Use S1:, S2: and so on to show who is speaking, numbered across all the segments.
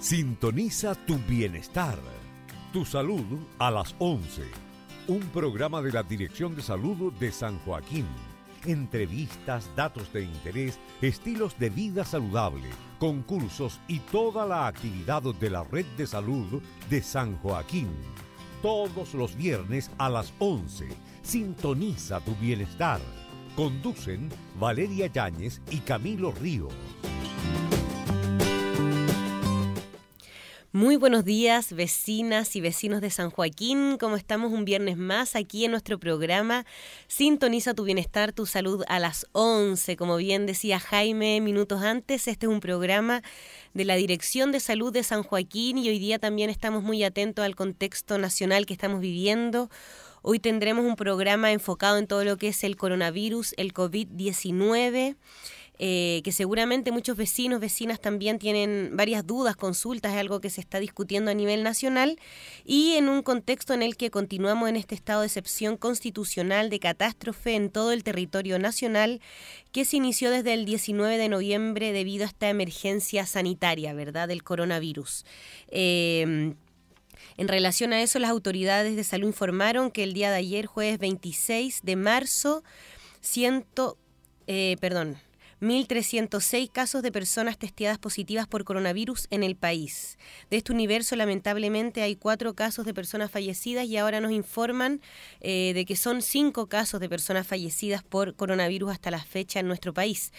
S1: Sintoniza tu bienestar. Tu salud a las 11. Un programa de la Dirección de Salud de San Joaquín. Entrevistas, datos de interés, estilos de vida saludable, concursos y toda la actividad de la Red de Salud de San Joaquín. Todos los viernes a las 11. Sintoniza tu bienestar. Conducen Valeria Yáñez y Camilo Ríos.
S2: Muy buenos días, vecinas y vecinos de San Joaquín. ¿Cómo estamos un viernes más aquí en nuestro programa? Sintoniza tu bienestar, tu salud a las 11. Como bien decía Jaime minutos antes, este es un programa de la Dirección de Salud de San Joaquín y hoy día también estamos muy atentos al contexto nacional que estamos viviendo. Hoy tendremos un programa enfocado en todo lo que es el coronavirus, el COVID-19. Eh, que seguramente muchos vecinos, vecinas también tienen varias dudas, consultas, es algo que se está discutiendo a nivel nacional y en un contexto en el que continuamos en este estado de excepción constitucional de catástrofe en todo el territorio nacional que se inició desde el 19 de noviembre debido a esta emergencia sanitaria, ¿verdad?, del coronavirus. Eh, en relación a eso, las autoridades de salud informaron que el día de ayer, jueves 26 de marzo, ciento, eh, perdón, 1.306 casos de personas testeadas positivas por coronavirus en el país. De este universo, lamentablemente, hay cuatro casos de personas fallecidas y ahora nos informan eh, de que son cinco casos de personas fallecidas por coronavirus hasta la fecha en nuestro país.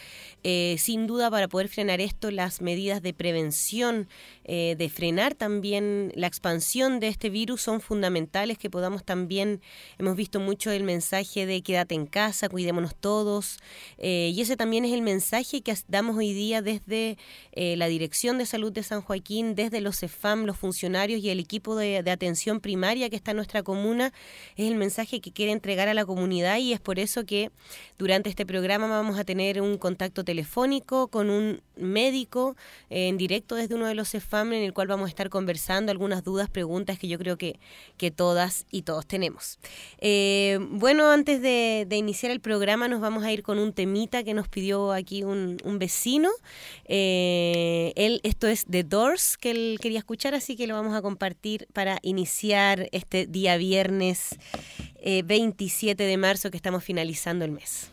S2: Eh, sin duda, para poder frenar esto, las medidas de prevención, eh, de frenar también la expansión de este virus son fundamentales, que podamos también, hemos visto mucho el mensaje de quédate en casa, cuidémonos todos, y ese también es el mensaje que damos hoy día desde eh, la Dirección de Salud de San Joaquín, desde los CEFAM, los funcionarios y el equipo de, atención primaria que está en nuestra comuna, es el mensaje que quiere entregar a la comunidad y es por eso que durante este programa vamos a tener un contacto telefónico con un médico eh, en directo desde uno de los CEFAM en el cual vamos a estar conversando algunas dudas, preguntas que yo creo que, que todas y todos tenemos. Eh, bueno, antes de, de iniciar el programa nos vamos a ir con un temita que nos pidió aquí un, vecino. Eh, él, esto es The Doors que él quería escuchar, así que lo vamos a compartir para iniciar este día viernes 27 eh, de marzo que estamos finalizando el mes.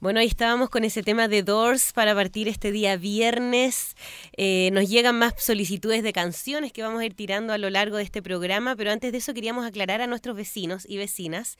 S2: Bueno, ahí estábamos con ese tema de Doors para partir este día viernes. Eh, nos llegan más solicitudes de canciones que vamos a ir tirando a lo largo de este programa, pero antes de eso queríamos aclarar a nuestros vecinos y vecinas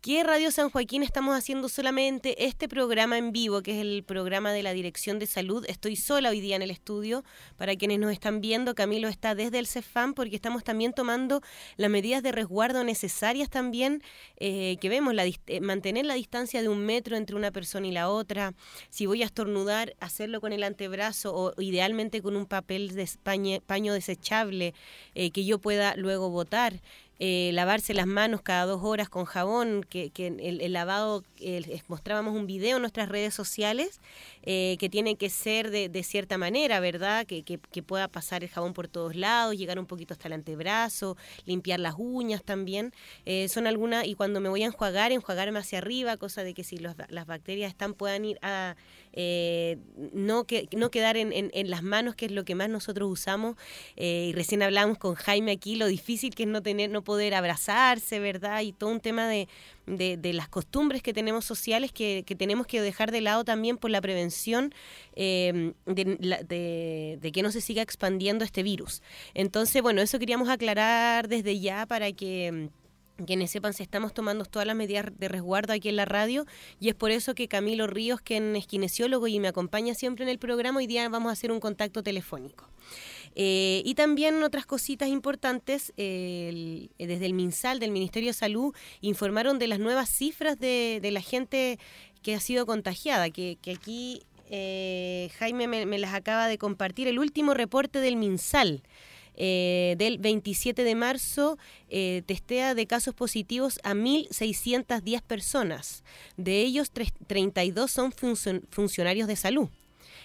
S2: que Radio San Joaquín estamos haciendo solamente este programa en vivo, que es el programa de la Dirección de Salud. Estoy sola hoy día en el estudio. Para quienes nos están viendo, Camilo está desde el CEFAM porque estamos también tomando las medidas de resguardo necesarias también, eh, que vemos, la, eh, mantener la distancia de un metro entre una persona y la otra. Si voy a estornudar, hacerlo con el antebrazo o idealmente con un papel de paño, desechable eh, que yo pueda luego botar. Eh, lavarse las manos cada dos horas con jabón, que, el, lavado, mostrábamos un video en nuestras redes sociales, eh, que tiene que ser de, de cierta manera, ¿verdad? Que, que, pueda pasar el jabón por todos lados, llegar un poquito hasta el antebrazo, limpiar las uñas también. Eh, son algunas, y cuando me voy a enjuagar, enjuagarme hacia arriba, cosa de que si las bacterias están puedan ir a eh, no, que, no quedar en, en, las manos, que es lo que más nosotros usamos. Eh, y recién hablamos con Jaime aquí, lo difícil que es no, tener, no poder abrazarse, ¿verdad? Y todo un tema de, de, las costumbres que tenemos sociales que, que, tenemos que dejar de lado también por la prevención eh, de, de, que no se siga expandiendo este virus. Entonces, bueno, eso queríamos aclarar desde ya para que quienes sepan si estamos tomando todas las medidas de resguardo aquí en la radio y es por eso que Camilo Ríos, quien es kinesiólogo y me acompaña siempre en el programa, hoy día vamos a hacer un contacto telefónico. Eh, y también otras cositas importantes, desde el MinSal, del Ministerio de Salud, informaron de las nuevas cifras de, la gente que ha sido contagiada, que, aquí eh, Jaime me, me, las acaba de compartir, el último reporte del MinSal. Eh, del 27 de marzo eh, testea de casos positivos a 1.610 personas. De ellos, 32 son funcionarios de salud.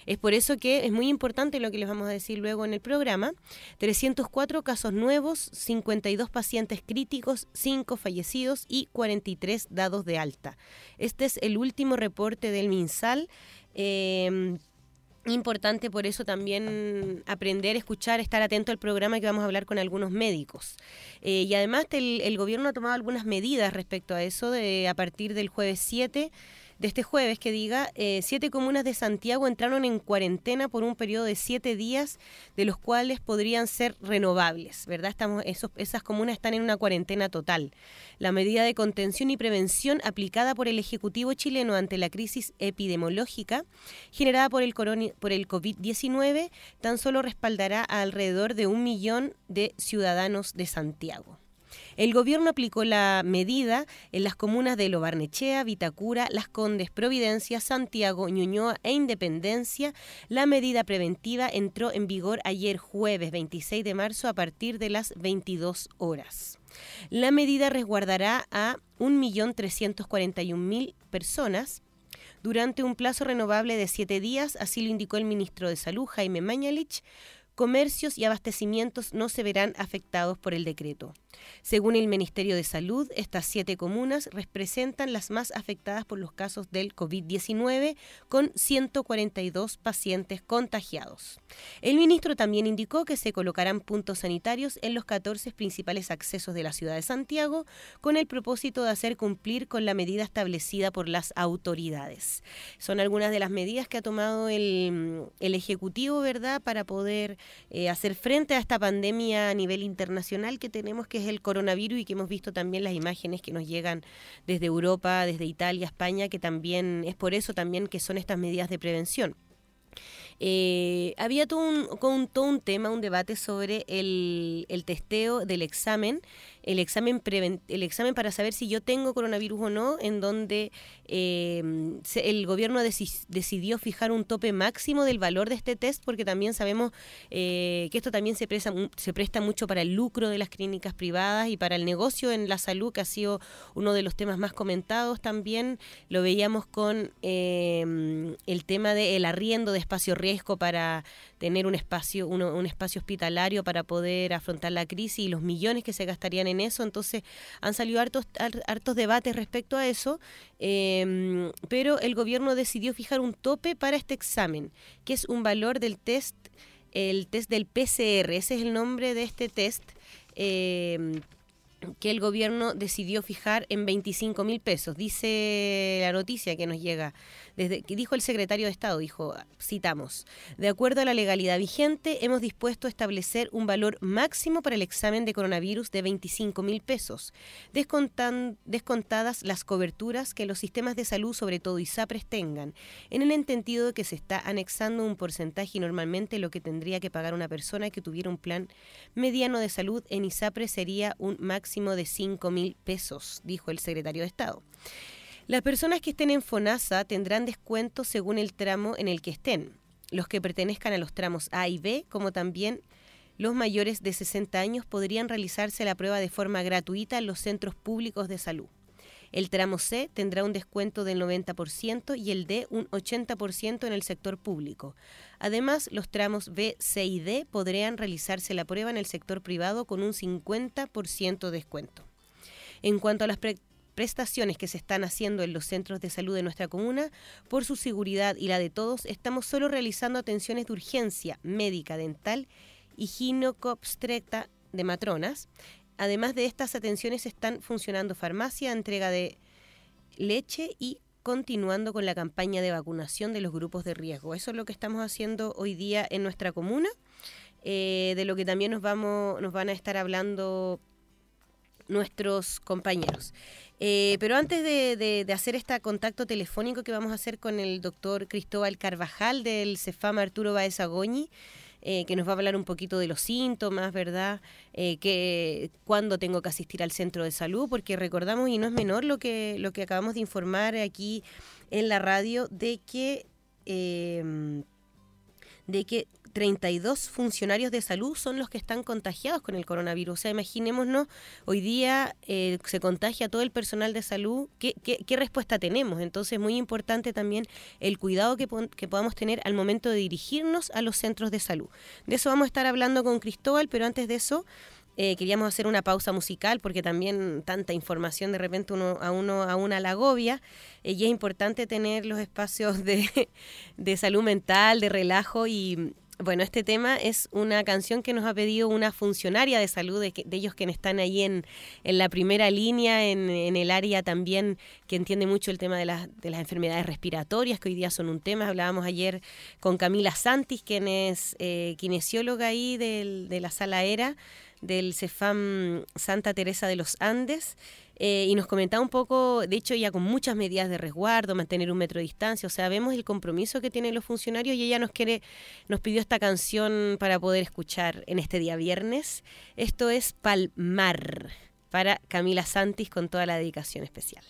S2: Es por eso que es muy importante lo que les vamos a decir luego en el programa. 304 casos nuevos, 52 pacientes críticos, 5 fallecidos y 43 dados de alta. Este es el último reporte del MinSal. Eh, Importante por eso también aprender, escuchar, estar atento al programa que vamos a hablar con algunos médicos. Eh, y además el, el, gobierno ha tomado algunas medidas respecto a eso de, a partir del jueves 7 de este jueves que diga, eh, siete comunas de Santiago entraron en cuarentena por un periodo de siete días, de los cuales podrían ser renovables, ¿verdad? Estamos, esos, esas comunas están en una cuarentena total. La medida de contención y prevención aplicada por el Ejecutivo chileno ante la crisis epidemiológica generada por el, por el COVID-19 tan solo respaldará a alrededor de un millón de ciudadanos de Santiago. El gobierno aplicó la medida en las comunas de Lobarnechea, Vitacura, Las Condes, Providencia, Santiago, Ñuñoa e Independencia. La medida preventiva entró en vigor ayer jueves 26 de marzo a partir de las 22 horas. La medida resguardará a 1.341.000 personas durante un plazo renovable de siete días, así lo indicó el ministro de Salud, Jaime Mañalich, comercios y abastecimientos no se verán afectados por el decreto. Según el Ministerio de Salud, estas siete comunas representan las más afectadas por los casos del COVID-19, con 142 pacientes contagiados. El ministro también indicó que se colocarán puntos sanitarios en los 14 principales accesos de la ciudad de Santiago, con el propósito de hacer cumplir con la medida establecida por las autoridades. Son algunas de las medidas que ha tomado el, Ejecutivo, ¿verdad?, para poder eh, hacer frente a esta pandemia a nivel internacional que tenemos, que es el coronavirus y que hemos visto también las imágenes que nos llegan desde Europa, desde Italia, España, que también es por eso también que son estas medidas de prevención. eh, había todo un, todo un tema, un debate sobre el, el testeo del examen el examen, el examen para saber si yo tengo coronavirus o no, en donde em, el gobierno decidió fijar un tope máximo del valor de este test, porque también sabemos eh, que esto también se presta, se presta mucho para el lucro de las clínicas privadas y para el negocio en la salud, que ha sido uno de los temas más comentados también. Lo veíamos con em, el tema del arriendo de espacio riesgo para tener un espacio, un espacio hospitalario para poder afrontar la crisis y los millones que se gastarían en eso. Entonces han salido hartos, hartos debates respecto a eso, em, pero el gobierno decidió fijar un tope para este examen, que es un valor del test, el test del PCR, ese es el nombre de este test. Eh, que el gobierno decidió fijar en 25 mil pesos. Dice la noticia que nos llega, dijo el secretario de Estado, dijo, citamos, de acuerdo a la legalidad vigente, hemos dispuesto a establecer un valor máximo para el examen de coronavirus de 25 mil pesos, descontadas las coberturas que los sistemas de salud, sobre todo ISAPRES, tengan, en el entendido de que se está anexando un porcentaje y normalmente lo que tendría que pagar una persona que tuviera un plan mediano de salud en ISAPRES sería un máximo de 5 mil pesos, dijo el secretario de Estado. Las personas que estén en FONASA tendrán descuento según el tramo en el que estén, los que pertenezcan a los tramos A y B, como también los mayores de 60 años podrían realizarse la prueba de forma gratuita en los centros públicos de salud. El tramo C tendrá un descuento del 90% y el D un 80% en el sector público. Además, los tramos B, C y D podrían realizarse la prueba en el sector privado con un 50% de descuento. En cuanto a las prestaciones que se están haciendo en los centros de salud de nuestra comuna, por su seguridad y la de todos, estamos solo realizando atenciones de urgencia médica, dental y ginecobstetra de matronas, Además de estas atenciones están funcionando farmacia, entrega de leche y continuando con la campaña de vacunación de los grupos de riesgo. Eso es lo que estamos haciendo hoy día en nuestra comuna, eh, de lo que también nos, vamos, nos van a estar hablando nuestros compañeros. Eh, pero antes de, hacer este contacto telefónico que vamos a hacer con el doctor Cristóbal Carvajal del CEFAM Arturo Baez Agoñi, eh, que nos va a hablar un poquito de los síntomas, ¿verdad? Eh, que cuándo tengo que asistir al centro de salud, porque recordamos, y no es menor lo que, lo que acabamos de informar aquí en la radio, de que, eh, de que 32 funcionarios de salud son los que están contagiados con el coronavirus. O sea, imaginémonos, hoy día eh, se contagia todo el personal de salud, ¿qué, respuesta tenemos? Entonces, es muy importante también el cuidado que, podamos tener al momento de dirigirnos a los centros de salud. De eso vamos a estar hablando con Cristóbal, pero antes de eso... Eh, queríamos hacer una pausa musical porque también tanta información de repente uno, a uno a una la agobia eh, y es importante tener los espacios de salud mental, de relajo y, bueno, este tema es una canción que nos ha pedido una funcionaria de salud, de, ellos que están ahí en, en la primera línea, en, el área también que entiende mucho el tema de, de las enfermedades respiratorias, que hoy día son un tema. Hablábamos ayer con Camila Santis, quien es eh, kinesióloga ahí de la sala ERA del CEFAM Santa Teresa de los Andes. Eh, y nos comentaba un poco, de hecho ya con muchas medidas de resguardo, mantener un metro de distancia, o sea, vemos el compromiso que tienen los funcionarios y ella nos quiere, nos pidió esta canción para poder escuchar en este día viernes. Esto es Palmar para Camila Santis con toda la dedicación especial.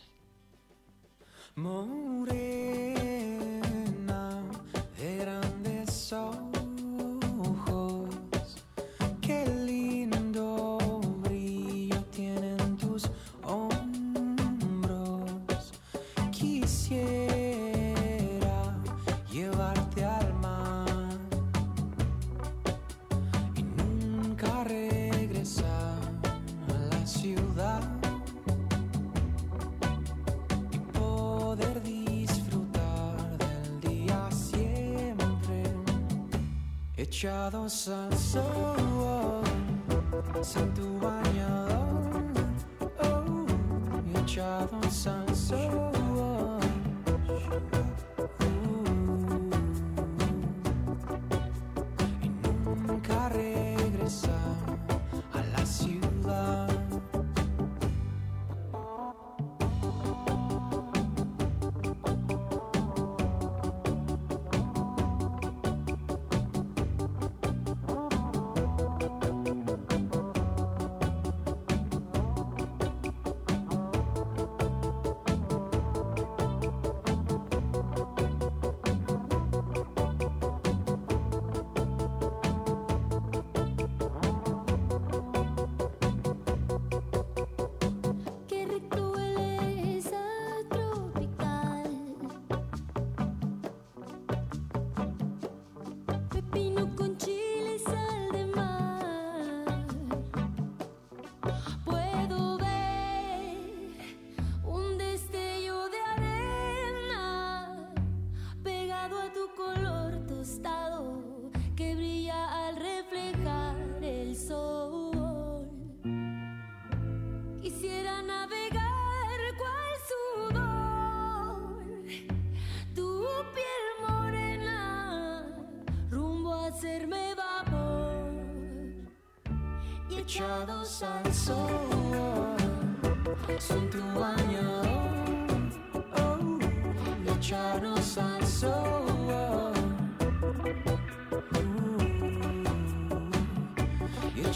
S3: Echados al sol sin tu bañador oh, echados al sol. y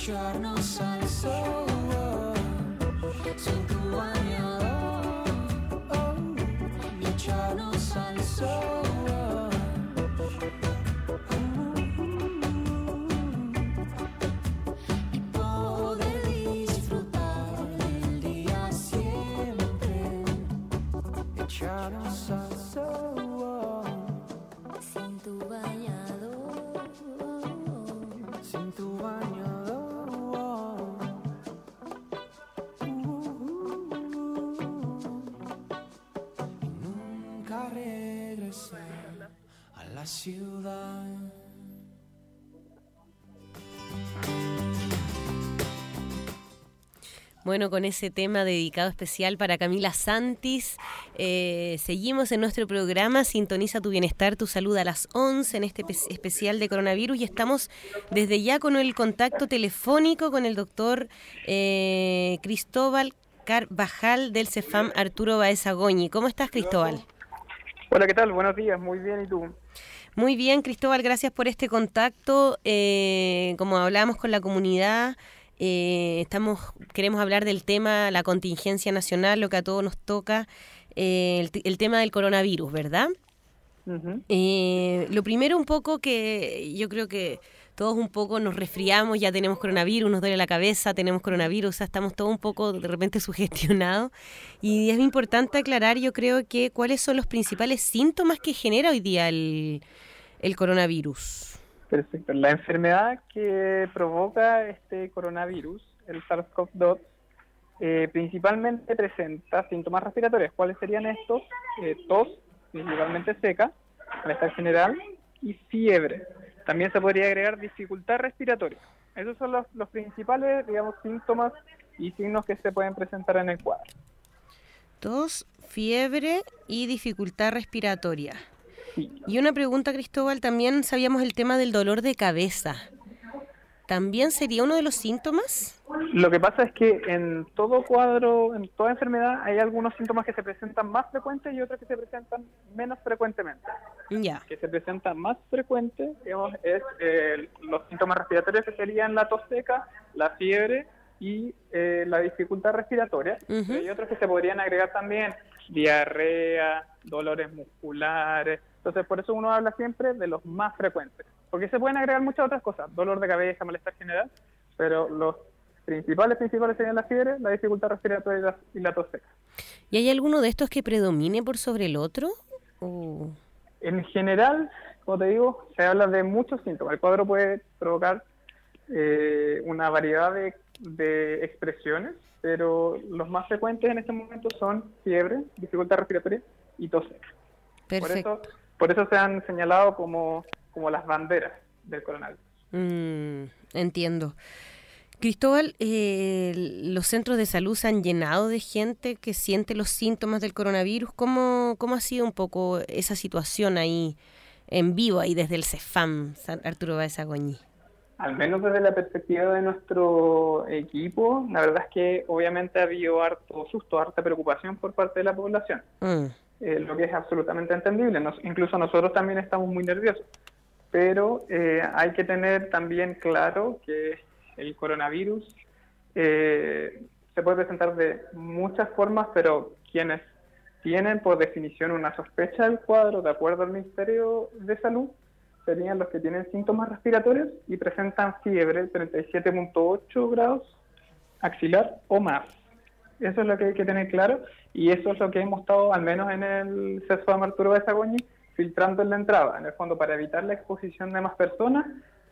S4: echados al sol.
S3: Sin Echarnos al sol sin tu bañador.
S4: sin tu bañador.
S3: Y nunca regresar a la ciudad.
S2: Bueno, con ese tema dedicado especial para Camila Santis, eh, seguimos en nuestro programa Sintoniza tu bienestar, tu salud a las 11 en este pe- especial de coronavirus y estamos desde ya con el contacto telefónico con el doctor eh, Cristóbal Carvajal del CEFAM Arturo Baeza Goñi. ¿Cómo estás, Cristóbal?
S5: Hola, ¿qué tal? Buenos días, muy bien, ¿y tú?
S2: Muy bien, Cristóbal, gracias por este contacto. Eh, como hablábamos con la comunidad, eh, estamos queremos hablar del tema, la contingencia nacional, lo que a todos nos toca, eh, el, tema del coronavirus, ¿verdad? Eh, lo primero un poco que yo creo que todos un poco nos resfriamos, ya tenemos coronavirus, nos duele la cabeza, tenemos coronavirus, o sea, estamos todos un poco de repente sugestionados. Y es importante aclarar, yo creo que cuáles son los principales síntomas que genera hoy día el, el coronavirus.
S5: Perfecto. La enfermedad que provoca este coronavirus, el SARS-CoV-2, eh, principalmente presenta síntomas respiratorios. ¿Cuáles serían estos? Eh, tos, principalmente seca, malestar general y fiebre. También se podría agregar dificultad respiratoria. Esos son los, los principales, digamos, síntomas y signos que se pueden presentar en el cuadro.
S2: Tos, fiebre y dificultad respiratoria. Y una pregunta, Cristóbal, también sabíamos el tema del dolor de cabeza. ¿También sería uno de los síntomas?
S5: Lo que pasa es que en todo cuadro, en toda enfermedad, hay algunos síntomas que se presentan más frecuentes y otros que se presentan menos frecuentemente.
S2: Ya.
S5: Que se presentan más frecuente, digamos, es eh, los síntomas respiratorios que serían la tos seca, la fiebre y eh, la dificultad respiratoria.
S2: Ujú.
S5: Pero hay otros que se podrían agregar también, diarrea, dolores musculares. Entonces, por eso uno habla siempre de los más frecuentes. Porque se pueden agregar muchas otras cosas, dolor de cabeza, malestar general, pero los principales, principales serían la fiebre, la dificultad respiratoria y la, y la tos seca.
S2: ¿Y hay alguno de estos que predomine por sobre el otro? ¿O-
S5: En general, como te digo, se habla de muchos síntomas. El cuadro puede provocar eh, una variedad de, de expresiones, pero los más frecuentes en este momento son fiebre, dificultad respiratoria y tos seca. Por
S2: Perfecto.
S5: eso, por eso se han señalado como, como las banderas del coronavirus.
S2: Mm, entiendo. Cristóbal, eh, los centros de salud se han llenado de gente que siente los síntomas del coronavirus. ¿Cómo, ¿Cómo ha sido un poco esa situación ahí en vivo, ahí desde el CEFAM, San Arturo Baeza Goñi?
S5: Al menos desde la perspectiva de nuestro equipo, la verdad es que obviamente ha habido harto susto, harta preocupación por parte de la población.
S2: Mm,
S5: eh, lo que es absolutamente entendible. Nos- incluso nosotros también estamos muy nerviosos. Pero eh, hay que tener también claro que el coronavirus eh, se puede presentar de muchas formas, pero quienes tienen por definición una sospecha del cuadro, de acuerdo al Ministerio de Salud, serían los que tienen síntomas respiratorios y presentan fiebre 37.8 grados axilar o más. Eso es lo que hay que tener claro y eso es lo que hemos estado, al menos en el CESFAM Arturo Besagoñi, filtrando en la entrada. En el fondo, para evitar la exposición de más personas,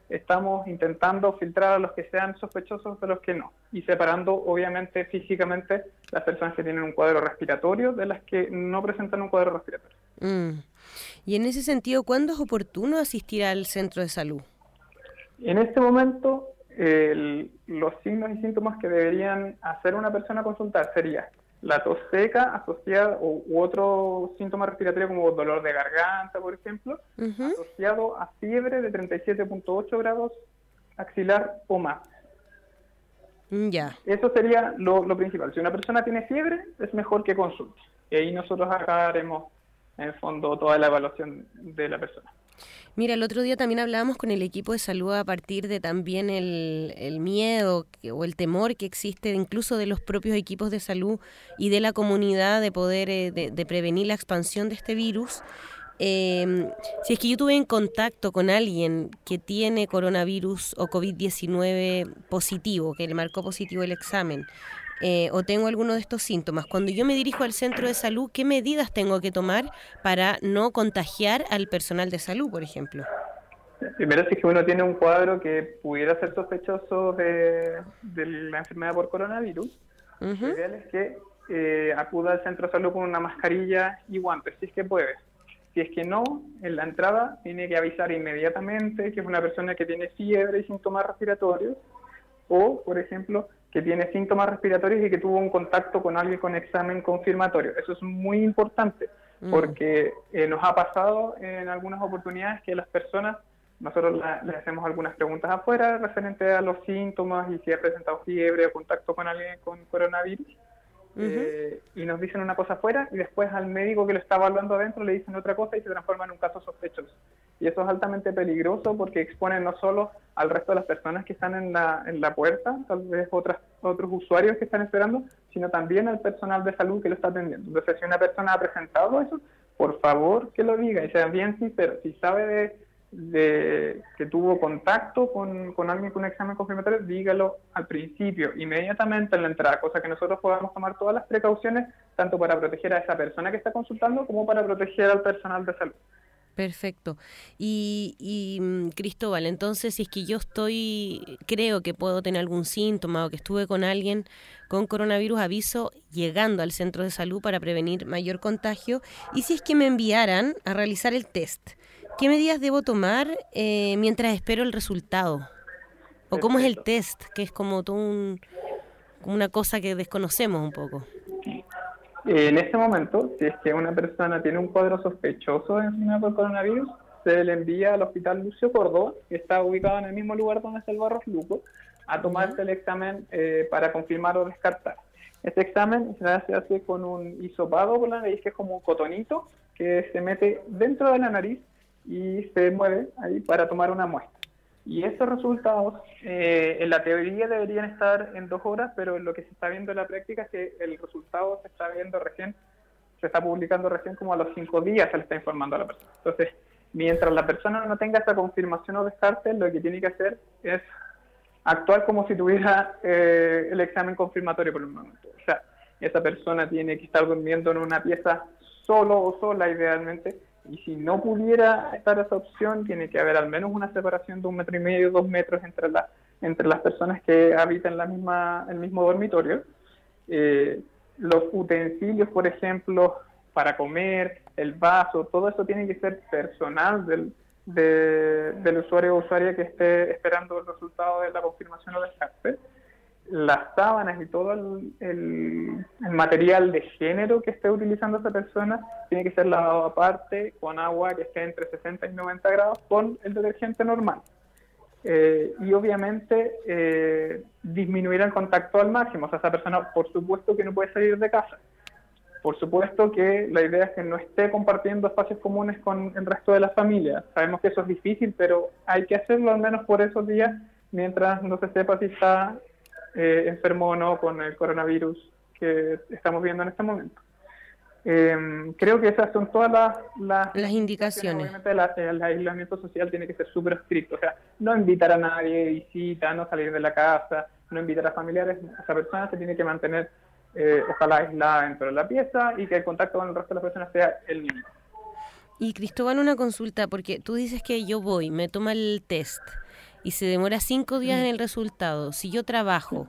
S5: estamos intentando filtrar a los que sean sospechosos de los que no, y separando obviamente físicamente las personas que tienen un cuadro respiratorio de las que no presentan un cuadro respiratorio.
S2: Mm. Y en ese sentido, ¿cuándo es oportuno asistir al centro de salud?
S5: En este momento, el- los signos y síntomas que deberían hacer una persona consultar sería la tos seca asociada o, u otro síntoma respiratorio como dolor de garganta, por ejemplo, asociado a fiebre de 37.8 grados axilar o más.
S2: Mm, Ya.
S5: Eso sería lo, lo principal. Si una persona tiene fiebre, es mejor que consulte. Y ahí nosotros haremos, en el fondo, toda la evaluación de la persona.
S2: Mira, el otro día también hablábamos con el equipo de salud a partir de también el, miedo que- o el temor que existe incluso de los propios equipos de salud y de la comunidad de poder eh, de prevenir la expansión de este virus. Eh, si es que yo tuve en contacto con alguien que tiene coronavirus o COVID-19 positivo, que le marcó positivo el examen, eh, o tengo alguno de estos síntomas, cuando yo me dirijo al centro de salud, ¿qué medidas tengo que tomar para no contagiar al personal de salud, por ejemplo?
S5: Primero, si es que uno tiene un cuadro que pudiera ser sospechoso de, de la enfermedad por coronavirus,
S2: Ujú.
S5: lo ideal es que eh, acuda al centro de salud con una mascarilla y guantes, si es que puede. Si es que no, en la entrada tiene que avisar inmediatamente que es una persona que tiene fiebre y síntomas respiratorios, o, por ejemplo, que tiene síntomas respiratorios y que tuvo un contacto con alguien con examen confirmatorio. Eso es muy importante,
S2: Mm.
S5: porque eh, nos ha pasado en algunas oportunidades que las personas, nosotros la- les hacemos algunas preguntas afuera referente a los síntomas y si ha presentado fiebre o contacto con alguien con coronavirus. Eh, y nos dicen una cosa afuera y después al médico que lo está evaluando adentro le dicen otra cosa y se transforma en un caso sospechoso. Y eso es altamente peligroso porque expone no solo al resto de las personas que están en la, en la puerta, tal vez otras, otros usuarios que están esperando, sino también al personal de salud que lo está atendiendo. Entonces, si una persona ha presentado eso, por favor que lo diga y sea bien sincero. Si sabe de, de que tuvo contacto con, con alguien con un examen confirmatorio, dígalo al principio, inmediatamente en la entrada, cosa que nosotros podamos tomar todas las precauciones, tanto para proteger a esa persona que está consultando como para proteger al personal de salud.
S2: Perfecto. Y, y mm, Cristóbal, entonces si es que yo estoy, creo que puedo tener algún síntoma o que estuve con alguien con coronavirus, aviso llegando al centro de salud para prevenir mayor contagio. Y si es que me enviaran a realizar el test, ¿qué medidas debo tomar eh, mientras espero el resultado? ¿O cómo es el test? Que es como todo un, una cosa que desconocemos un poco.
S5: En este momento, si es que una persona tiene un cuadro sospechoso de enfermedad por coronavirus, se le envía al Hospital Lucio Córdoba, que está ubicado en el mismo lugar donde está el Barros Luco, a tomarse el examen eh, para confirmar o descartar. Este examen se hace, hace con un hisopado por la nariz, que es como un cotonito, que se mete dentro de la nariz y se mueve ahí para tomar una muestra. Y estos resultados, eh, en la teoría deberían estar en dos horas, pero lo que se está viendo en la práctica es que el resultado se está viendo recién, se está publicando recién como a los cinco días, se le está informando a la persona. Entonces, mientras la persona no tenga esa confirmación o descarte, lo que tiene que hacer es actuar como si tuviera eh, el examen confirmatorio por el momento. O sea, esa persona tiene que estar durmiendo en una pieza solo o sola idealmente, y si no pudiera estar esa opción, tiene que haber al menos una separación de un metro y medio, dos metros entre, la, entre las personas que habitan la misma, el mismo dormitorio. Eh, los utensilios, por ejemplo, para comer, el vaso, todo eso tiene que ser personal del, de- del usuario o usuaria que esté esperando el resultado de la confirmación o descarte. Las sábanas y todo el, material de género que esté utilizando esa persona tiene que ser lavado aparte con agua que esté entre 60 y 90 grados con el detergente normal. Eh, y obviamente eh, disminuir el contacto al máximo. O sea, esa persona, por supuesto que no puede salir de casa. Por supuesto que la idea es que no esté compartiendo espacios comunes con el resto de la familia. Sabemos que eso es difícil, pero hay que hacerlo al menos por esos días mientras no se sepa si está eh, enfermo o no con el coronavirus que estamos viendo en este momento. Eh, creo que esas son todas las, las,
S2: Las indicaciones.
S5: Obviamente la- el aislamiento social tiene que ser súper estricto, o sea, no invitar a nadie de visita, no salir de la casa, no invitar a familiares, esa persona se tiene que mantener, eh, ojalá aislada dentro de la pieza y que el contacto con el resto de las personas sea el mínimo.
S2: Y Cristóbal, una consulta, porque tú dices que yo voy, me toma el test y se demora cinco días en el resultado. Si yo trabajo,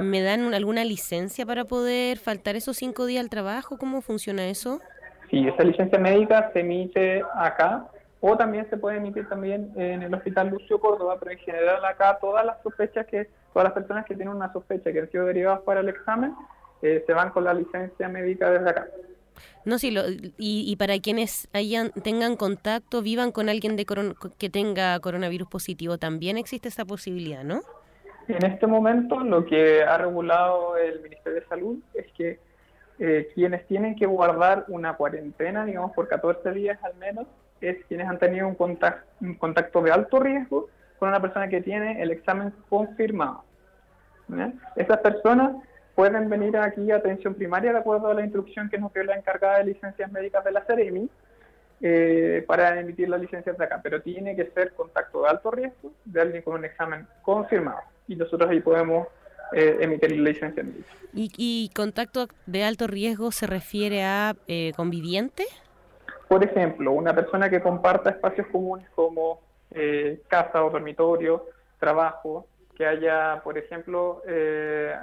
S2: ¿me dan un- alguna licencia para poder faltar esos cinco días al trabajo? ¿Cómo funciona eso?
S5: Sí, esa licencia médica se emite acá o también se puede emitir también en el Hospital Lucio Córdoba, pero en general acá todas las sospechas que, todas las personas que tienen una sospecha que han sido derivadas para el examen, eh, se van con la licencia médica desde acá.
S2: No, sí, lo, y, y para quienes tengan contacto, vivan con alguien que tenga coronavirus positivo, también existe esa posibilidad, ¿no?
S5: En este momento lo que ha regulado el Ministerio de Salud es que eh, quienes tienen que guardar una cuarentena, digamos por 14 días al menos, es quienes han tenido un contacto, un contacto de alto riesgo con una persona que tiene el examen confirmado. ¿ya? Esas personas pueden venir aquí a atención primaria de acuerdo a la instrucción que nos dio la encargada de licencias médicas de la Ceremi eh, para emitir la licencia de acá, pero tiene que ser contacto de alto riesgo de alguien con un examen confirmado y nosotros ahí podemos eh, emitir la licencia médica.
S2: ¿Y, y contacto de alto riesgo se refiere a eh, conviviente?
S5: Por ejemplo, una persona que comparta espacios comunes como eh, casa o dormitorio, trabajo, que haya, por ejemplo, eh,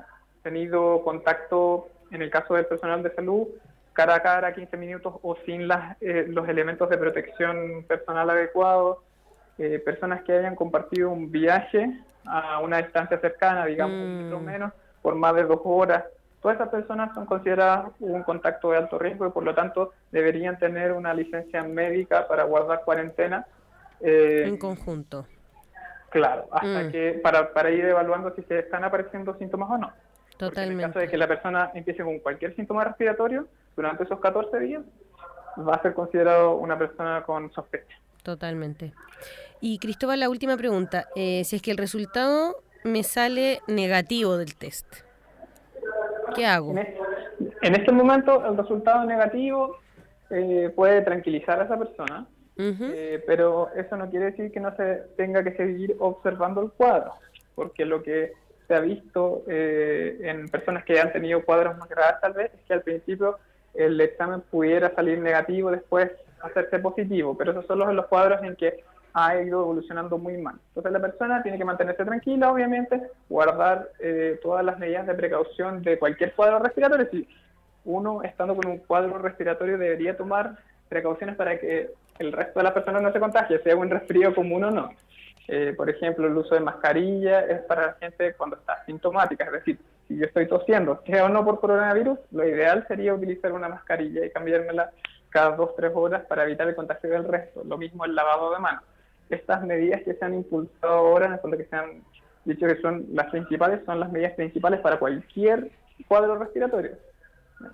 S5: tenido contacto, en el caso del personal de salud, cara a cara, 15 minutos o sin las, eh, los elementos de protección personal adecuados, eh, personas que hayan compartido un viaje a una distancia cercana, digamos,
S2: Mm.
S5: menos, por más de dos horas. Todas esas personas son consideradas un contacto de alto riesgo y por lo tanto deberían tener una licencia médica para guardar cuarentena. eh,
S2: En conjunto.
S5: Claro, hasta
S2: Mm.
S5: que para, para ir evaluando si se están apareciendo síntomas o no. Porque en el
S2: Totalmente.
S5: caso de que la persona empiece con cualquier síntoma respiratorio durante esos 14 días, va a ser considerado una persona con sospecha.
S2: Totalmente. Y Cristóbal, la última pregunta. Eh, si es que el resultado me sale negativo del test, ¿qué hago?
S5: En, es- en este momento, el resultado negativo eh, puede tranquilizar a esa persona, eh, pero eso no quiere decir que no se tenga que seguir observando el cuadro, porque lo que se ha visto eh, en personas que han tenido cuadros más graves tal vez es que al principio el examen pudiera salir negativo, después hacerse positivo, pero esos son los, los cuadros en que ha ido evolucionando muy mal. Entonces la persona tiene que mantenerse tranquila, obviamente, guardar eh, todas las medidas de precaución de cualquier cuadro respiratorio. Si uno, estando con un cuadro respiratorio, debería tomar precauciones para que el resto de las personas no se contagie, sea un resfrío común o no. Eh, por ejemplo, el uso de mascarilla es para la gente cuando está asintomática, es decir, si yo estoy tosiendo, sea o no por coronavirus, lo ideal sería utilizar una mascarilla y cambiármela cada dos tres horas para evitar el contagio del resto. Lo mismo el lavado de manos. Estas medidas que se han impulsado ahora, en el fondo que se han dicho que son las principales, son las medidas principales para cualquier cuadro respiratorio.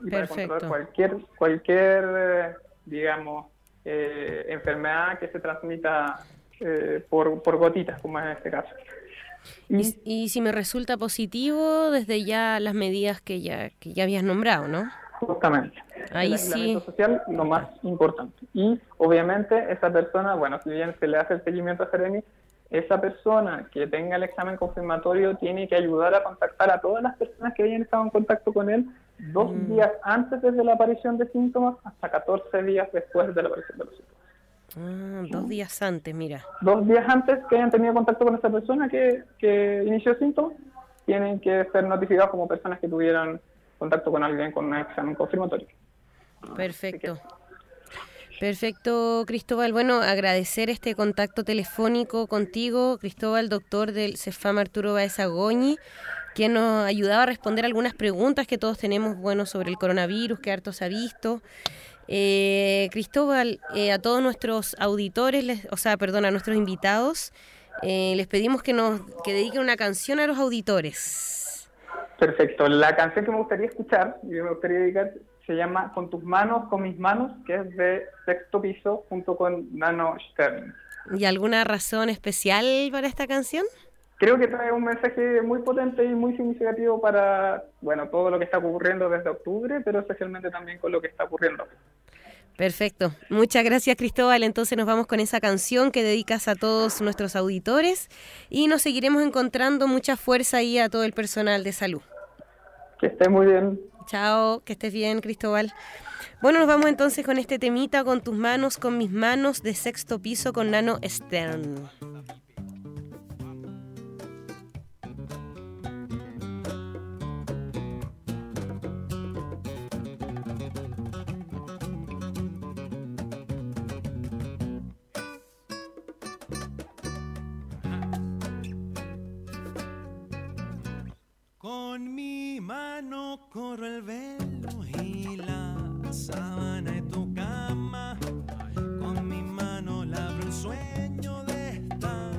S5: Y para controlar cualquier, cualquier eh, digamos, eh, enfermedad que se transmita eh, por, por gotitas, como en este caso. Y,
S2: Y, si me resulta positivo, desde ya las medidas que ya, que ya habías nombrado, ¿no?
S5: Justamente.
S2: Ahí
S5: el
S2: sí.
S5: social, lo más importante. Y obviamente esa persona, bueno, si bien se le hace el seguimiento a Seremi, esa persona que tenga el examen confirmatorio tiene que ayudar a contactar a todas las personas que hayan estado en contacto con él dos
S2: Mm.
S5: días antes desde la aparición de síntomas hasta 14 días después de la aparición de los síntomas.
S2: Ah, dos días antes, mira.
S5: Dos días antes que hayan tenido contacto con esa persona que, que inició síntomas, tienen que ser notificados como personas que tuvieron contacto con alguien con un examen confirmatorio.
S2: Perfecto. Perfecto, Cristóbal. Bueno, agradecer este contacto telefónico contigo, Cristóbal, doctor del Cefam Arturo Baez Agoñi, quien nos ayudaba a responder algunas preguntas que todos tenemos, bueno, sobre el coronavirus, que harto se ha visto. Eh, Cristóbal, eh, a todos nuestros auditores, les- o sea, perdón, a nuestros invitados, eh, les pedimos que nos que dediquen una canción a los auditores.
S5: Perfecto. La canción que me gustaría escuchar y que me gustaría dedicar se llama Con tus manos, con mis manos, que es de sexto piso junto con Nano Stern.
S2: ¿Y alguna razón especial para esta canción?
S5: Creo que trae un mensaje muy potente y muy significativo para, bueno, todo lo que está ocurriendo desde octubre, pero especialmente también con lo que está ocurriendo.
S2: Perfecto. Muchas gracias, Cristóbal. Entonces nos vamos con esa canción que dedicas a todos nuestros auditores y nos seguiremos encontrando mucha fuerza ahí a todo el personal de salud.
S5: Que esté muy bien.
S2: Chao, que estés bien, Cristóbal. Bueno, nos vamos entonces con este temita, con tus manos, con mis manos, de sexto piso con Nano Stern.
S3: Con mi mano corro el velo y la sábana de tu cama. Con mi mano labro un sueño de esta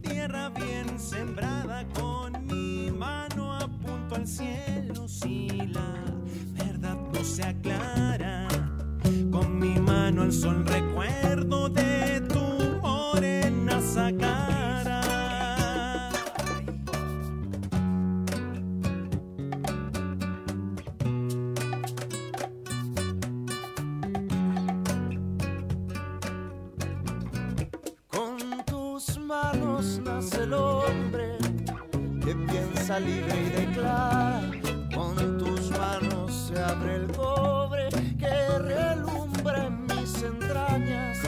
S3: tierra bien sembrada. Con mi mano apunto al cielo si la verdad no se aclara. Con mi mano al sol recuerdo de
S6: libre y declara. Con tus manos se abre el cobre que relumbra en mis entrañas.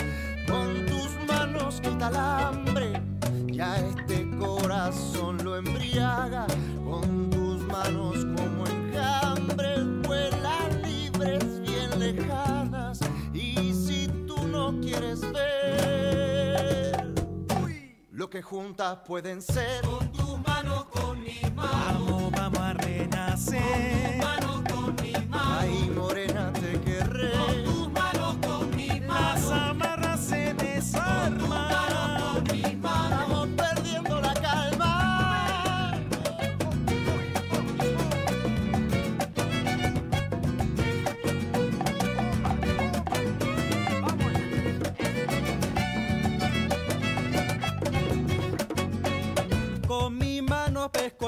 S6: Con tus manos quita el hambre, ya este corazón lo embriaga. Con tus manos como enjambres vuelan libres bien lejanas. Y si tú no quieres ver lo que juntas pueden ser. Con tu mano, con mi
S3: Vamos, vamos a renacer.
S6: mano, con mi mano. Ay, morena, te querré. Con tus manos, con mi
S3: Las amarras se desarman.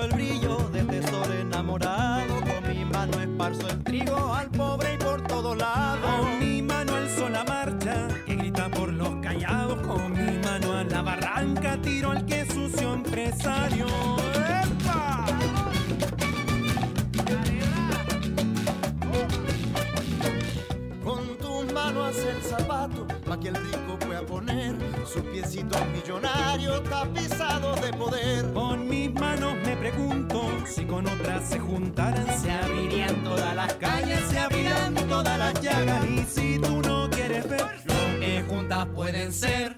S3: El brillo del tesoro enamorado. Con mi mano esparzo el trigo al pobre y por todos lados. Con mi mano alzo la marcha que grita por los callados. Con mi mano a la barranca tiro al que sucio empresario. ¡Epa!
S6: Con tus manos el zapato pa' que el rico pueda poner sus piecitos millonarios tapizados de poder.
S3: Con mis manos me pregunto si con otras se juntaran, se abrirían todas las calles, se abrirían todas las llagas. Y si tú no quieres ver lo que juntas pueden ser,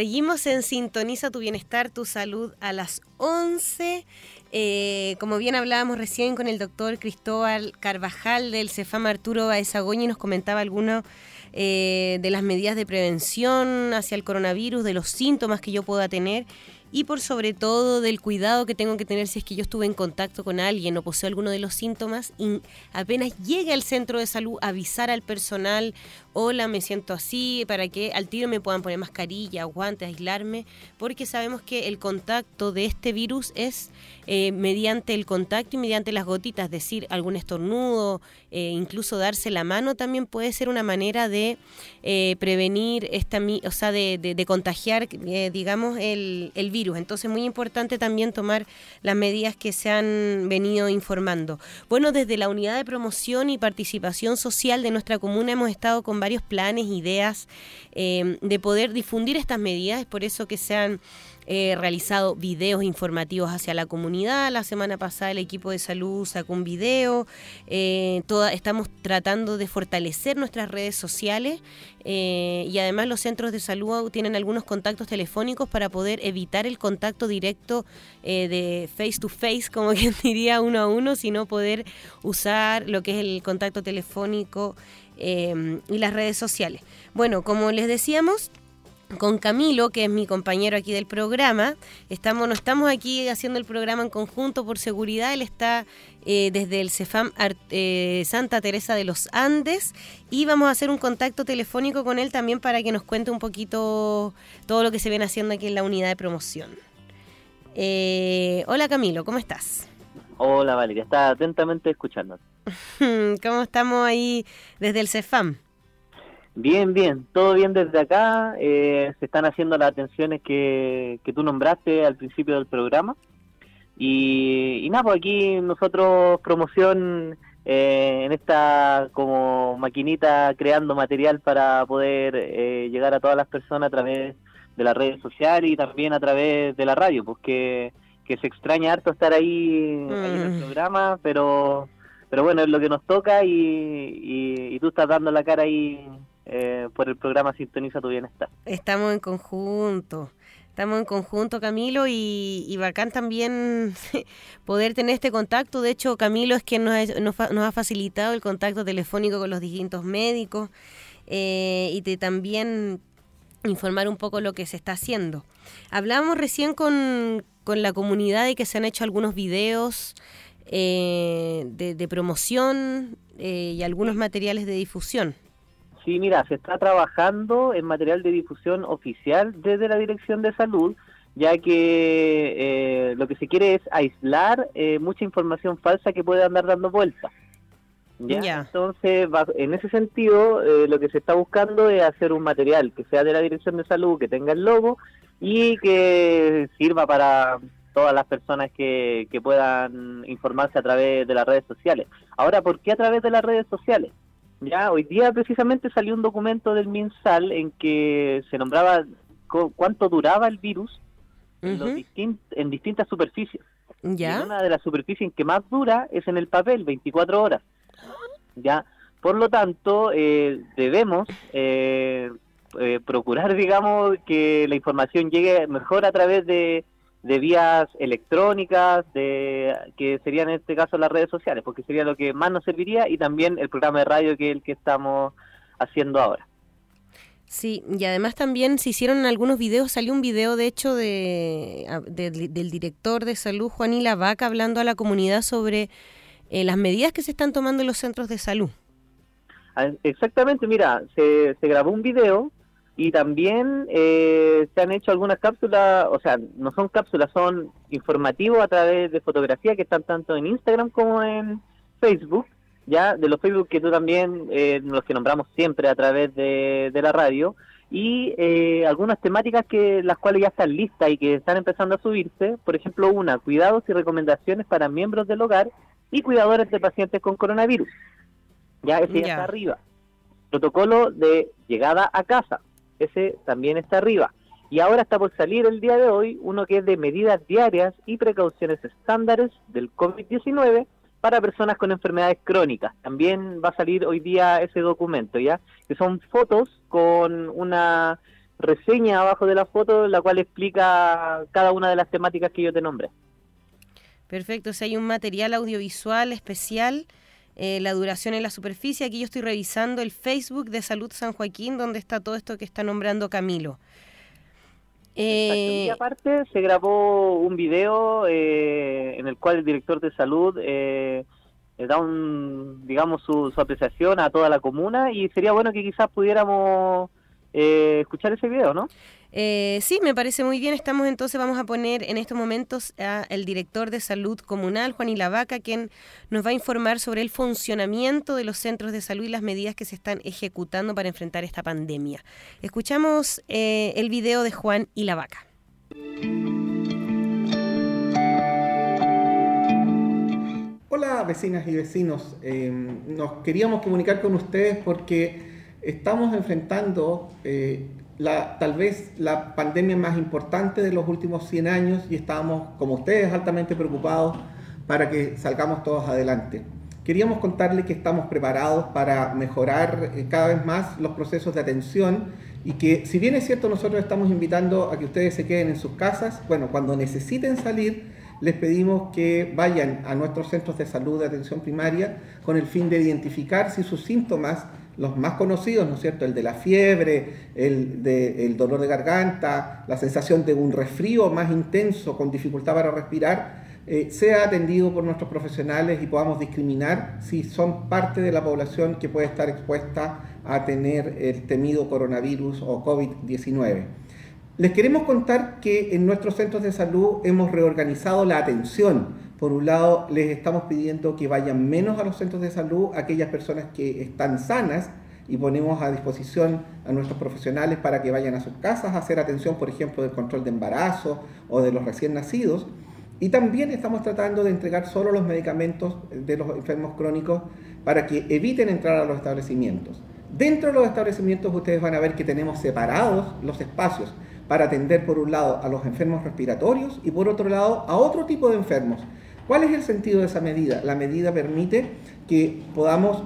S2: Seguimos en Sintoniza tu bienestar, tu salud a las 11. Eh, como bien hablábamos recién con el doctor Cristóbal Carvajal del Cefam Arturo Baezagoñi, nos comentaba algunas eh, de las medidas de prevención hacia el coronavirus, de los síntomas que yo pueda tener. Y por sobre todo del cuidado que tengo que tener si es que yo estuve en contacto con alguien o poseo alguno de los síntomas y apenas llegue al centro de salud avisar al personal, hola, me siento así, para que al tiro me puedan poner mascarilla, guantes, aislarme, porque sabemos que el contacto de este virus es eh, mediante el contacto y mediante las gotitas, es decir, algún estornudo, eh, incluso darse la mano también puede ser una manera de eh, prevenir esta, o sea, de, contagiar, digamos, el, el virus. Entonces, muy importante también tomar las medidas que se han venido informando. Bueno, desde la unidad de promoción y participación social de nuestra comuna hemos estado con varios planes, ideas de poder difundir estas medidas, es por eso que se han He realizado videos informativos hacia la comunidad. La semana pasada el equipo de salud sacó un video. Eh, estamos tratando de fortalecer nuestras redes sociales eh, y además los centros de salud tienen algunos contactos telefónicos para poder evitar el contacto directo eh, de face to face, como quien diría uno a uno, sino poder usar lo que es el contacto telefónico y las redes sociales. Bueno, como les decíamos, con Camilo, que es mi compañero aquí del programa. Estamos, no estamos aquí haciendo el programa en conjunto por seguridad. Él está eh, desde el CEFAM eh, Santa Teresa de los Andes y vamos a hacer un contacto telefónico con él también para que nos cuente un poquito todo lo que se viene haciendo aquí en la unidad de promoción. Eh, hola Camilo, ¿cómo estás?
S7: Hola Valeria, está atentamente escuchando.
S2: ¿Cómo estamos ahí desde el CEFAM?
S7: Bien, bien, todo bien desde acá. Eh, se están haciendo las atenciones que, que tú nombraste al principio del programa. Y, nada, pues aquí nosotros promoción eh, en esta como maquinita creando material para poder eh, llegar a todas las personas a través de las redes sociales y también a través de la radio, pues que, se extraña harto estar ahí, ahí en el mm. programa, pero pero bueno, es lo que nos toca y, y, y, tú estás dando la cara ahí eh, por el programa Sintoniza tu Bienestar.
S2: Estamos en conjunto. Estamos en conjunto, Camilo, y, bacán también poder tener este contacto. De hecho, Camilo es quien nos ha, nos, ha facilitado el contacto telefónico con los distintos médicos eh, y de también informar un poco lo que se está haciendo. Hablamos recién con, la comunidad y que se han hecho algunos videos eh, de, de, promoción y algunos materiales de difusión.
S7: Sí, mira, se está trabajando en material de difusión oficial desde la Dirección de Salud, ya que eh, lo que se quiere es aislar eh, mucha información falsa que puede andar dando vueltas. ¿ya? Entonces, en ese sentido, eh, lo que se está buscando es hacer un material que sea de la Dirección de Salud, que tenga el logo y que sirva para todas las personas que, que puedan informarse a través de las redes sociales. Ahora, ¿por qué a través de las redes sociales? Ya, hoy día precisamente salió un documento del MinSal en que se nombraba cuánto duraba el virus en, en distintas superficies.
S2: ¿Ya?
S7: una de las superficies en que más dura es en el papel, 24 horas. ¿Ya? Por lo tanto, eh, debemos eh, eh, procurar, digamos, que la información llegue mejor a través de de vías electrónicas, de que serían en este caso las redes sociales, porque sería lo que más nos serviría y también el programa de radio que es el que estamos haciendo ahora.
S2: Sí, y además también se hicieron algunos videos, salió un video de hecho de, del director de salud, Juan Vaca, hablando a la comunidad sobre eh, las medidas que se están tomando en los centros de salud.
S7: Ah, exactamente, mira, se, se grabó un video y también eh, se han hecho algunas cápsulas, o sea, no son cápsulas, son informativos a través de fotografías que están tanto en Instagram como en Facebook, ya de los Facebook que tú también, eh, los que nombramos siempre a través de, la radio, y eh, algunas temáticas que las cuales ya están listas y que están empezando a subirse, por ejemplo, una, cuidados y recomendaciones para miembros del hogar y cuidadores de pacientes con coronavirus. Ya, ese ya está arriba. Protocolo de llegada a casa ese también está arriba. Y ahora está por salir el día de hoy uno que es de medidas diarias y precauciones estándares del COVID-19 para personas con enfermedades crónicas. También va a salir hoy día ese documento, ¿ya? Que son fotos con una reseña abajo de la foto, la cual explica cada una de las temáticas que yo te nombré.
S2: Perfecto, si hay un material audiovisual especial eh, la duración en la superficie. Aquí yo estoy revisando el Facebook de Salud San Joaquín, donde está todo esto que está nombrando Camilo. Eh,
S7: Y aparte se grabó un video eh, en el cual el director de salud eh, da un, digamos, su, su apreciación a toda la comuna y sería bueno que quizás pudiéramos eh, escuchar ese video, ¿no?
S2: Eh, sí, me parece muy bien. Estamos entonces, vamos a poner en estos momentos al director de salud comunal, Juan Ilavaca, quien nos va a informar sobre el funcionamiento de los centros de salud y las medidas que se están ejecutando para enfrentar esta pandemia. Escuchamos eh, el video de Juan Ilavaca.
S8: Hola vecinas y vecinos, Eh, nos queríamos comunicar con ustedes porque estamos enfrentando eh, la, tal vez la pandemia más importante de los últimos 100 años y estamos, como ustedes, altamente preocupados para que salgamos todos adelante. Queríamos contarles que estamos preparados para mejorar eh, cada vez más los procesos de atención y que si bien es cierto nosotros estamos invitando a que ustedes se queden en sus casas, bueno, cuando necesiten salir, les pedimos que vayan a nuestros centros de salud de atención primaria con el fin de identificar si sus síntomas, los más conocidos, ¿no es cierto? El de la fiebre, el, de, el dolor de garganta, la sensación de un resfrío más intenso con dificultad para respirar, eh, sea atendido por nuestros profesionales y podamos discriminar si son parte de la población que puede estar expuesta a tener el temido coronavirus o COVID-19. Les queremos contar que en nuestros centros de salud hemos reorganizado la atención. Por un lado, les estamos pidiendo que vayan menos a los centros de salud aquellas personas que están sanas y ponemos a disposición a nuestros profesionales para que vayan a sus casas a hacer atención, por ejemplo, del control de embarazo o de los recién nacidos. Y también estamos tratando de entregar solo los medicamentos de los enfermos crónicos para que eviten entrar a los establecimientos. Dentro de los establecimientos ustedes van a ver que tenemos separados los espacios para atender por un lado a los enfermos respiratorios y por otro lado a otro tipo de enfermos. ¿Cuál es el sentido de esa medida? La medida permite que podamos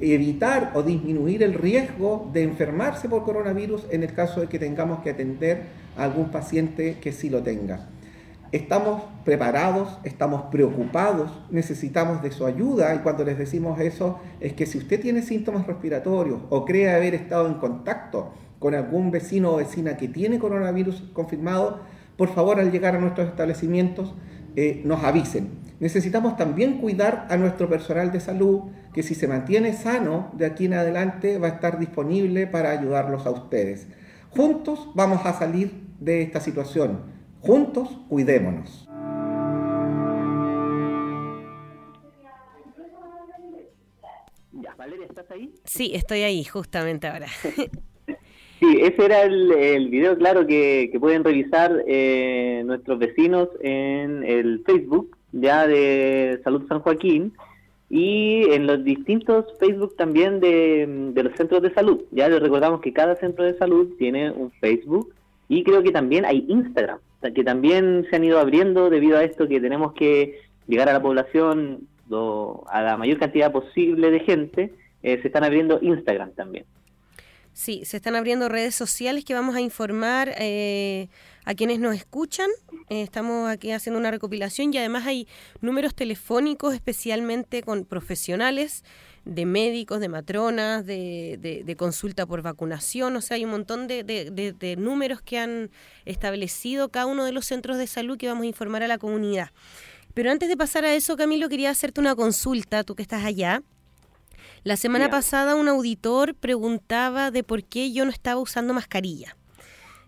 S8: evitar o disminuir el riesgo de enfermarse por coronavirus en el caso de que tengamos que atender a algún paciente que sí lo tenga. Estamos preparados, estamos preocupados, necesitamos de su ayuda y cuando les decimos eso es que si usted tiene síntomas respiratorios o cree haber estado en contacto con algún vecino o vecina que tiene coronavirus confirmado, por favor al llegar a nuestros establecimientos eh, nos avisen. Necesitamos también cuidar a nuestro personal de salud que si se mantiene sano de aquí en adelante va a estar disponible para ayudarlos a ustedes. Juntos vamos a salir de esta situación. Juntos cuidémonos.
S7: Ya, Valeria, ¿estás ahí?
S2: Sí, estoy ahí justamente ahora.
S7: Sí, ese era el, el video, claro, que, que pueden revisar eh, nuestros vecinos en el Facebook ya de Salud San Joaquín y en los distintos Facebook también de, de los centros de salud. Ya les recordamos que cada centro de salud tiene un Facebook y creo que también hay Instagram, que también se han ido abriendo debido a esto que tenemos que llegar a la población, a la mayor cantidad posible de gente, eh, se están abriendo Instagram también.
S2: Sí, se están abriendo redes sociales que vamos a informar eh, a quienes nos escuchan. Eh, estamos aquí haciendo una recopilación y además hay números telefónicos especialmente con profesionales de médicos, de matronas, de, de- de consulta por vacunación. O sea, hay un montón de, de- números que han establecido cada uno de los centros de salud que vamos a informar a la comunidad. Pero antes de pasar a eso, Camilo, quería hacerte una consulta, tú que estás allá. La semana pasada un auditor preguntaba de por qué yo no estaba usando mascarilla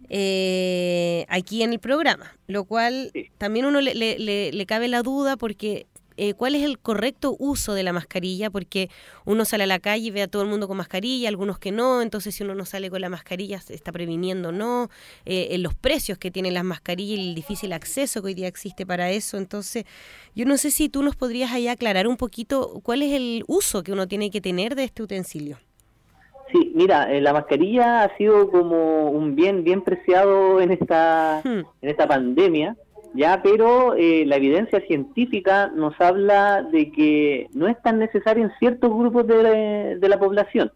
S2: eh, aquí en el programa, lo cual
S7: Sí.
S2: también uno le, le- le- le cabe la duda porque eh, cuál es el correcto uso de la mascarilla, porque uno sale a la calle y ve a todo el mundo con mascarilla, algunos que no, entonces si uno no sale con la mascarilla se está previniendo o no, eh, en los precios que tienen las mascarillas y el difícil acceso que hoy día existe para eso, entonces yo no sé si tú nos podrías ahí aclarar un poquito cuál es el uso que uno tiene que tener de este utensilio.
S7: Sí, mira, eh, la mascarilla ha sido como un bien bien preciado en esta
S2: Hmm.
S7: en esta pandemia, ya, pero eh, la evidencia científica nos habla de que no es tan necesario en ciertos grupos de, de la población.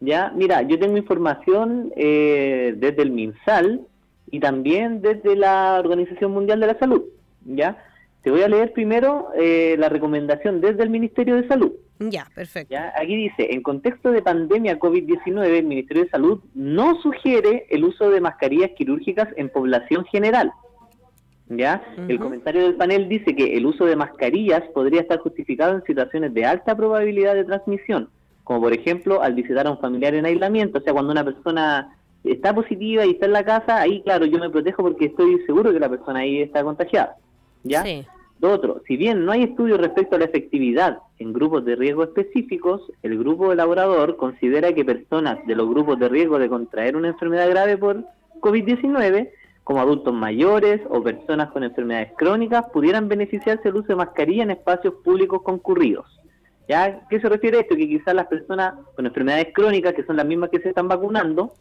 S7: Ya, mira, yo tengo información eh, desde el MinSal y también desde la Organización Mundial de la Salud. Ya, te voy a leer primero eh, la recomendación desde el Ministerio de Salud.
S2: Ya, perfecto.
S7: ¿ya? Aquí dice, en contexto de pandemia COVID-19, el Ministerio de Salud no sugiere el uso de mascarillas quirúrgicas en población general. ¿Ya? El comentario del panel dice que el uso de mascarillas podría estar justificado en situaciones de alta probabilidad de transmisión, como por ejemplo al visitar a un familiar en aislamiento, o sea, cuando una persona está positiva y está en la casa, ahí claro, yo me protejo porque estoy seguro que la persona ahí está contagiada. ¿Ya?
S2: Sí.
S7: Lo otro, si bien no hay estudios respecto a la efectividad en grupos de riesgo específicos, el grupo elaborador considera que personas de los grupos de riesgo de contraer una enfermedad grave por COVID-19, como adultos mayores o personas con enfermedades crónicas, pudieran beneficiarse del uso de mascarilla en espacios públicos concurridos. ¿Ya? ¿Qué se refiere a esto? Que quizás las personas con enfermedades crónicas, que son las mismas que se están vacunando,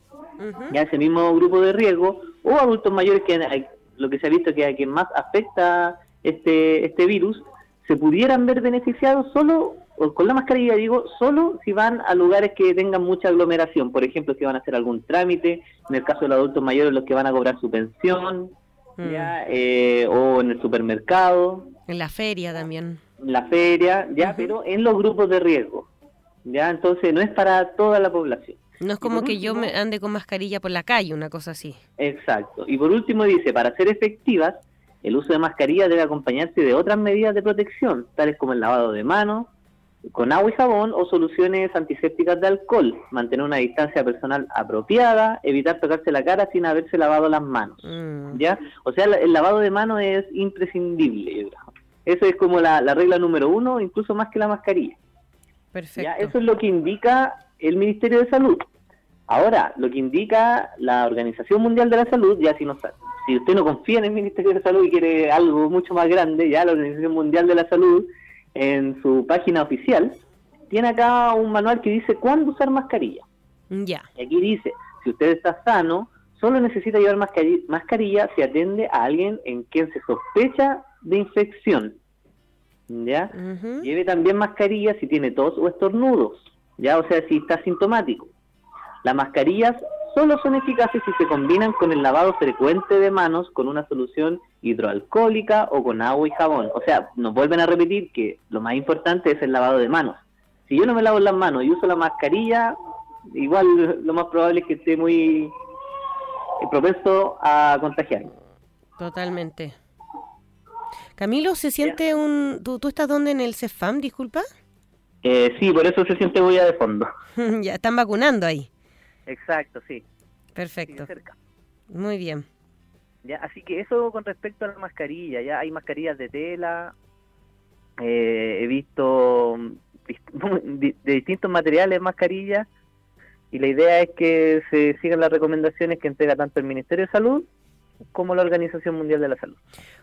S7: ya ese mismo grupo de riesgo, o adultos mayores que lo que se ha visto que a quien más afecta este, este virus, se pudieran ver beneficiados solo, con la mascarilla digo, solo si van a lugares que tengan mucha aglomeración, por ejemplo, si van a hacer algún trámite, en el caso de los adultos mayores, los que van a cobrar su pensión,
S2: Mm.
S7: ya, eh, o en el supermercado,
S2: En la feria también.
S7: en la feria, ya, pero en los grupos de riesgo, ya, entonces no es para toda la población.
S2: No es como que yo me ande con mascarilla por la calle, una cosa así.
S7: Exacto. Y por último dice, para ser efectivas, el uso de mascarilla debe acompañarse de otras medidas de protección, tales como el lavado de manos, con agua y jabón o soluciones antisépticas de alcohol, mantener una distancia personal apropiada, evitar tocarse la cara sin haberse lavado las manos.
S2: Mm.
S7: ¿Ya? O sea, el lavado de manos es imprescindible. Eso es como la, la regla número uno, incluso más que la mascarilla.
S2: Perfecto.
S7: ¿ya? Eso es lo que indica el Ministerio de Salud. Ahora, lo que indica la Organización Mundial de la Salud, ya si, no, si usted no confía en el Ministerio de Salud y quiere algo mucho más grande, ya la Organización Mundial de la Salud, en su página oficial, tiene acá un manual que dice cuándo usar mascarilla.
S2: Ya.
S7: Y aquí dice, si usted está sano, solo necesita llevar mascari- mascarilla si atiende a alguien en quien se sospecha de infección. ¿Ya?
S2: Ujú.
S7: Lleve también mascarilla si tiene tos o estornudos, ya, o sea, si está sintomático. Las mascarillas solo son eficaces si se combinan con el lavado frecuente de manos con una solución hidroalcohólica o con agua y jabón. O sea, nos vuelven a repetir que lo más importante es el lavado de manos. Si yo no me lavo las manos y uso la mascarilla, igual lo más probable es que esté muy eh, propenso a contagiarme.
S2: Totalmente. Camilo, ¿se siente un... ¿Tú, tú estás dónde en el CEFAM, disculpa?
S7: Eh, sí, por eso se siente huella de fondo.
S2: ya, están vacunando ahí.
S7: Exacto, sí.
S2: Perfecto.
S7: cerca.
S2: Muy bien.
S7: Ya, así que eso con respecto a la mascarilla, ya hay mascarillas de tela, eh, he visto mm, de distintos materiales mascarillas y la idea es que se sigan las recomendaciones que entrega tanto el Ministerio de Salud como la Organización Mundial de la Salud.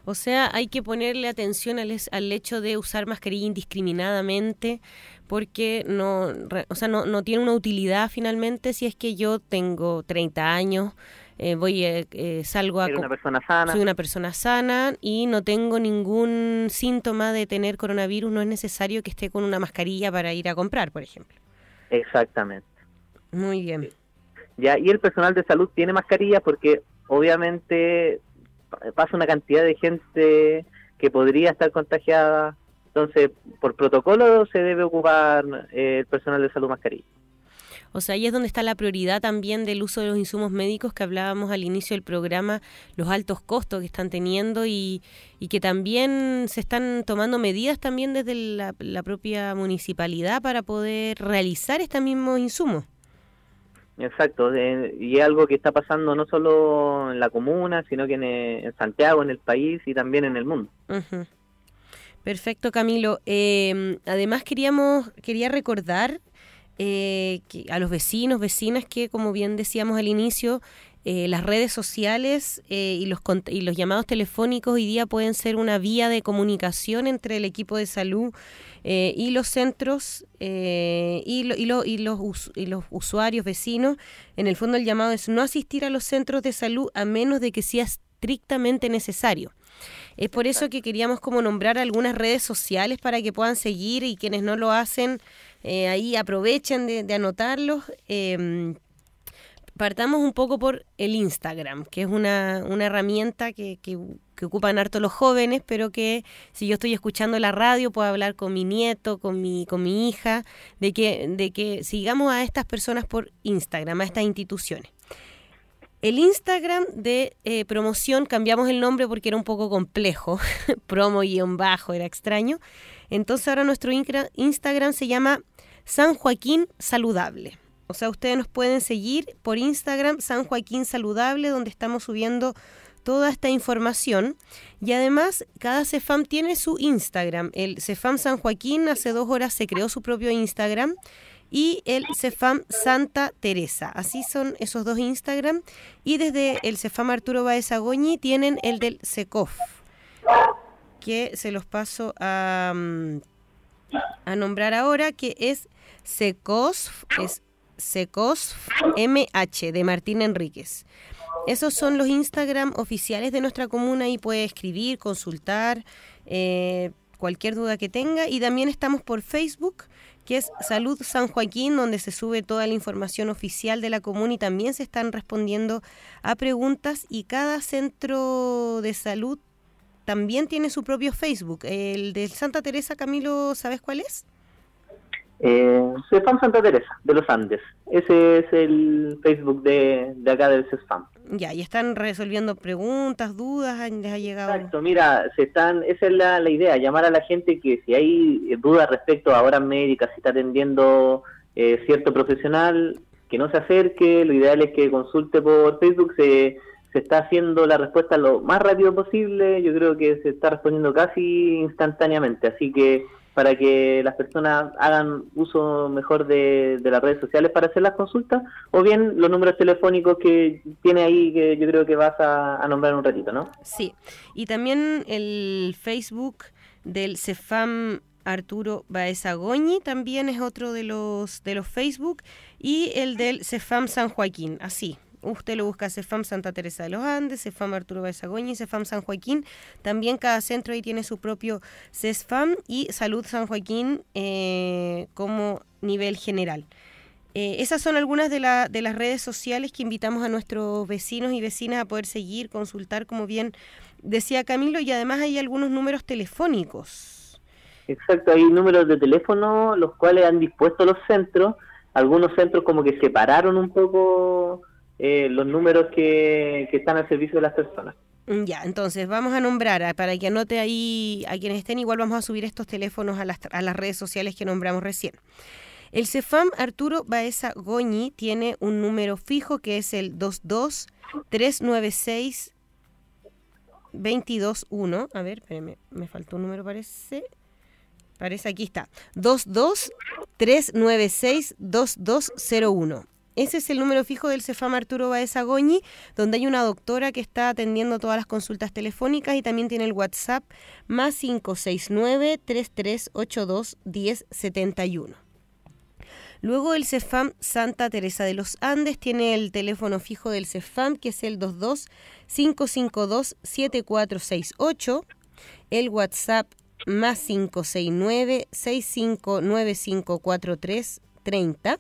S2: O sea, hay que ponerle atención al, es- al hecho de usar mascarilla indiscriminadamente porque no, o sea, no, no tiene una utilidad finalmente si es que yo tengo 30 años, eh, voy eh, eh, salgo a
S7: una persona sana.
S2: soy una persona sana y no tengo ningún síntoma de tener coronavirus, no es necesario que esté con una mascarilla para ir a comprar, por ejemplo.
S7: Exactamente.
S2: Muy bien.
S7: Ya, y el personal de salud tiene mascarillas porque obviamente pa- pasa una cantidad de gente que podría estar contagiada. Entonces, por protocolo se debe ocupar eh, el personal de salud mascarilla.
S2: O sea, ahí es donde está la prioridad también del uso de los insumos médicos que hablábamos al inicio del programa, los altos costos que están teniendo y, y que también se están tomando medidas también desde la, la propia municipalidad para poder realizar estos mismos insumos.
S7: Exacto, y es algo que está pasando no solo en la comuna, sino que en, eh, Santiago, en el país y también en el mundo.
S2: Perfecto, Camilo. Eh, además queríamos quería recordar eh, a los vecinos, vecinas que, como bien decíamos al inicio, eh, las redes sociales eh, y, los, cont- y los llamados telefónicos hoy día pueden ser una vía de comunicación entre el equipo de salud eh, y los centros y, lo- y lo- y los, y los usuarios vecinos. En el fondo el llamado es no asistir a los centros de salud a menos de que sea estrictamente necesario. Es por eso que queríamos como nombrar algunas redes sociales para que puedan seguir y quienes no lo hacen ahí aprovechen de, de anotarlos. Partamos un poco por el Instagram, que es una, herramienta que, ocupan harto los jóvenes, pero que si yo estoy escuchando la radio puedo hablar con mi nieto, con mi, hija, de que, sigamos a estas personas por Instagram, a estas instituciones. El Instagram de eh, promoción cambiamos el nombre porque era un poco complejo, promo guion bajo, era extraño. Entonces ahora nuestro Instagram se llama San Joaquín Saludable. O sea, ustedes nos pueden seguir por Instagram San Joaquín Saludable, donde estamos subiendo toda esta información. Y además, cada CEFAM tiene su Instagram. El CEFAM San Joaquín hace dos horas se creó su propio Instagram y el CEFAM Santa Teresa. Así son esos dos Instagram. Y desde el CEFAM Arturo Baez Agoñi tienen el del SECOF, que se los paso a, mm, a nombrar ahora, que es SECOSF, es SECOSF MH de Martín Enríquez. Esos son los Instagram oficiales de nuestra comuna y puede escribir, consultar, eh, cualquier duda que tenga. Y también estamos por Facebook, que es Salud San Joaquín, donde se sube toda la información oficial de la comuna y también se están respondiendo a preguntas y cada centro de salud también tiene su propio Facebook. El de Santa Teresa, Camilo, ¿sabes cuál es?
S7: Eh, CESFAM Santa Teresa, de los Andes. Ese es el Facebook de, de acá del CESFAM.
S2: Ya, y están resolviendo preguntas, dudas, les ha llegado...
S7: Exacto, mira, se están, esa es la, la idea, llamar a la gente que si hay eh, dudas respecto a horas médicas, si está atendiendo eh, cierto profesional, que no se acerque, lo ideal es que consulte por Facebook, se, se está haciendo la respuesta lo más rápido posible, yo creo que se está respondiendo casi instantáneamente, así que para que las personas hagan uso mejor de, las redes sociales para hacer las consultas, o bien los números telefónicos que tiene ahí, que yo creo que vas a, nombrar un ratito, ¿no?
S2: Sí, y también el Facebook del Cefam Arturo Baezagoñi también es otro de los de los Facebook y el del Cefam San Joaquín, así. Usted lo busca Cefam Santa Teresa de los Andes, Cefam Arturo Baezagoñi, Cefam San Joaquín. También cada centro ahí tiene su propio CESFAM y Salud San Joaquín eh, como nivel general. Eh, esas son algunas de, la- de las redes sociales que invitamos a nuestros vecinos y vecinas a poder seguir, consultar, como bien decía Camilo, y además hay algunos números telefónicos.
S7: Exacto, hay números de teléfono los cuales han dispuesto los centros. Algunos centros como que separaron un poco eh, los números que, están al servicio de las personas.
S2: Ya, entonces vamos a nombrar, a- para que anote ahí a quienes estén, igual vamos a subir estos teléfonos a las, a las redes sociales que nombramos recién. El CEFAM Arturo Baeza Goñi tiene un número fijo que es el 22-396 221. A ver, espérenme, me faltó un número, parece. Parece aquí está. 22-396-2201. Ese es el número fijo del Cefam Arturo Baeza Goñi, donde hay una doctora que está atendiendo todas las consultas telefónicas y también tiene el WhatsApp más 569-3382-1071. Luego el CEFAM Santa Teresa de los Andes tiene el teléfono fijo del CEFAM, que es el 22-552-7468. El WhatsApp más 569-65954330.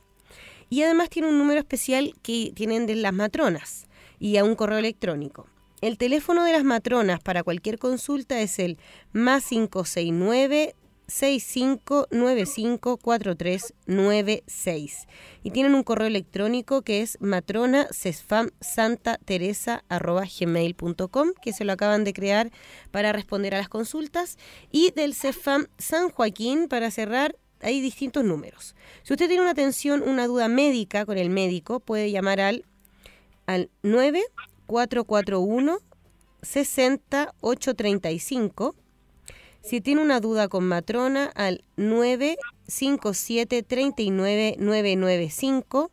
S2: Y además tiene un número especial que tienen de las matronas y a un correo electrónico. El teléfono de las matronas para cualquier consulta es el más 569 65954396 y tienen un correo electrónico que es matronacesfamsantateresa@gmail.com que se lo acaban de crear para responder a las consultas y del CEFAM San Joaquín para cerrar hay distintos números. Si usted tiene una atención, una duda médica con el médico, puede llamar al al 9441 60835 si tiene una duda con matrona, al 957-39-995.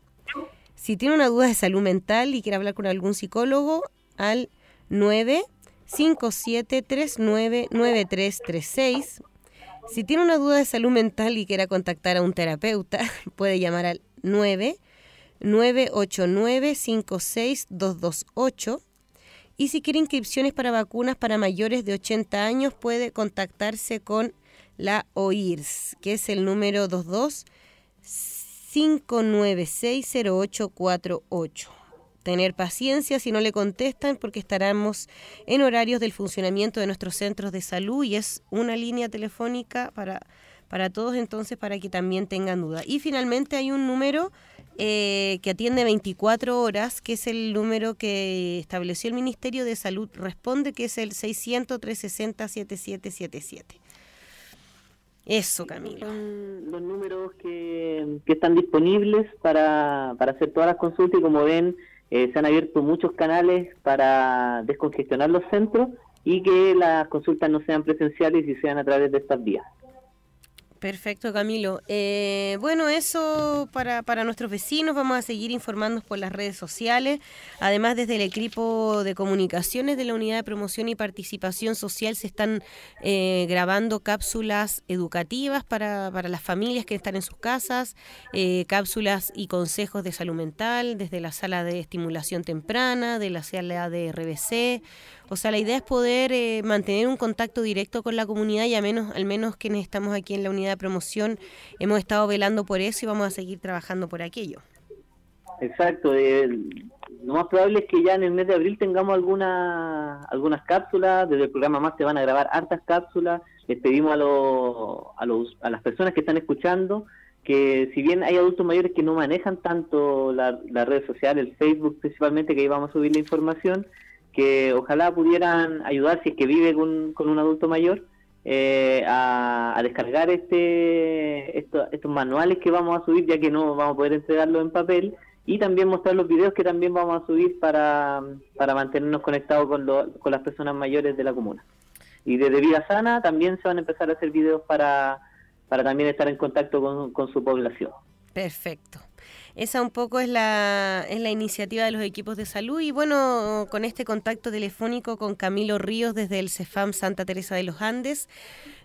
S2: Si tiene una duda de salud mental y quiere hablar con algún psicólogo, al 957-39-9336. Si tiene una duda de salud mental y quiera contactar a un terapeuta, puede llamar al 9-989-56228. Y si quiere inscripciones para vacunas para mayores de 80 años, puede contactarse con la OIRS, que es el número 22 5960848. Tener paciencia si no le contestan porque estaremos en horarios del funcionamiento de nuestros centros de salud y es una línea telefónica para, para todos entonces para que también tengan duda. Y finalmente hay un número eh, que atiende 24 horas, que es el número que estableció el Ministerio de Salud Responde, que es el 600-360-7777. Eso, Camilo.
S7: Son los números que, que están disponibles para, para hacer todas las consultas y como ven, eh, se han abierto muchos canales para descongestionar los centros y que las consultas no sean presenciales y sean a través de estas vías.
S2: Perfecto, Camilo. Eh, bueno, eso para, para nuestros vecinos. Vamos a seguir informándonos por las redes sociales. Además, desde el equipo de comunicaciones de la Unidad de Promoción y Participación Social se están eh, grabando cápsulas educativas para, para las familias que están en sus casas, eh, cápsulas y consejos de salud mental desde la sala de estimulación temprana, de la sala de RBC. O sea, la idea es poder eh, mantener un contacto directo con la comunidad y al menos, al menos quienes estamos aquí en la unidad de promoción hemos estado velando por eso y vamos a seguir trabajando por aquello.
S7: Exacto. eh, lo más probable es que ya en el mes de abril tengamos alguna, algunas cápsulas. Desde el programa Más se van a grabar hartas cápsulas. Les pedimos a, los a, los, a las personas que están escuchando que si bien hay adultos mayores que no manejan tanto la- las redes sociales, el Facebook principalmente, que ahí vamos a subir la información, que ojalá pudieran ayudar si es que vive con, con un adulto mayor eh, a, descargar este esto- estos manuales que vamos a subir ya que no vamos a poder entregarlos en papel y también mostrar los videos que también vamos a subir para, para mantenernos conectados con, lo- con las personas mayores de la comuna. Y desde Vida Sana también se van a empezar a hacer videos para, para también estar en contacto con, con su población.
S2: Perfecto. Esa un poco es la, es la iniciativa de los equipos de salud y bueno, con este contacto telefónico con Camilo Ríos desde el CEFAM Santa Teresa de los Andes,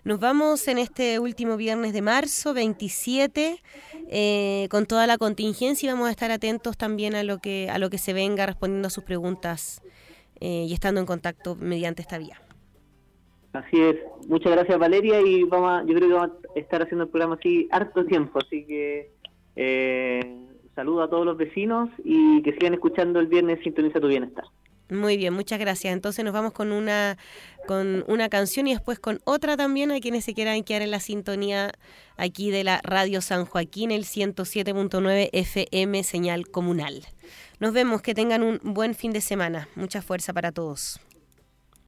S2: nos vamos en este último viernes de marzo, 27, eh, con toda la contingencia y vamos a estar atentos también a lo que, a lo que se venga respondiendo a sus preguntas eh, y estando en contacto mediante esta vía.
S7: Así es. Muchas gracias Valeria y vamos a- yo creo que vamos a estar haciendo el programa así harto tiempo, así que eh, saludo a todos los vecinos y que sigan escuchando el viernes Sintoniza tu Bienestar.
S2: Muy bien, muchas gracias. Entonces nos vamos con una con una canción y después con otra también a quienes se quieran quedar en la sintonía aquí de la Radio San Joaquín, el 107.9 FM señal comunal. Nos vemos, que tengan un buen fin de semana. Mucha fuerza para todos.